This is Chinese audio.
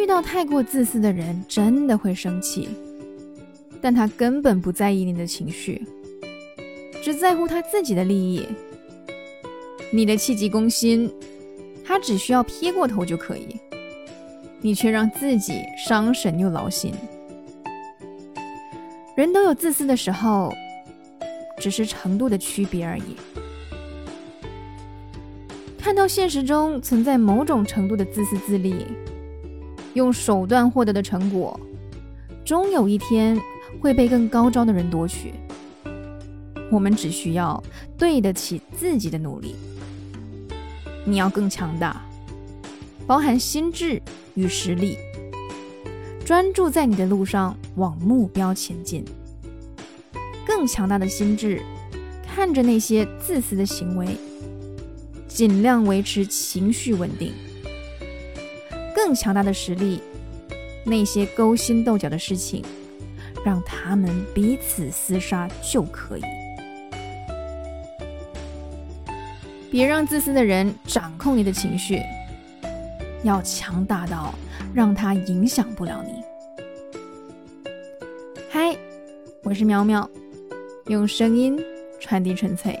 遇到太过自私的人真的会生气，但他根本不在意你的情绪，只在乎他自己的利益。你的气急攻心，他只需要撇过头就可以，你却让自己伤神又劳心。人都有自私的时候，只是程度的区别而已。看到现实中存在某种程度的自私自利，用手段获得的成果，终有一天会被更高招的人夺取。我们只需要对得起自己的努力。你要更强大，包含心智与实力，专注在你的路上，往目标前进。更强大的心智，看着那些自私的行为，尽量维持情绪稳定。更强大的实力，那些勾心斗角的事情，让他们彼此厮杀就可以。别让自私的人掌控你的情绪，要强大到让他影响不了你。嗨，我是苗苗，用声音传递纯粹。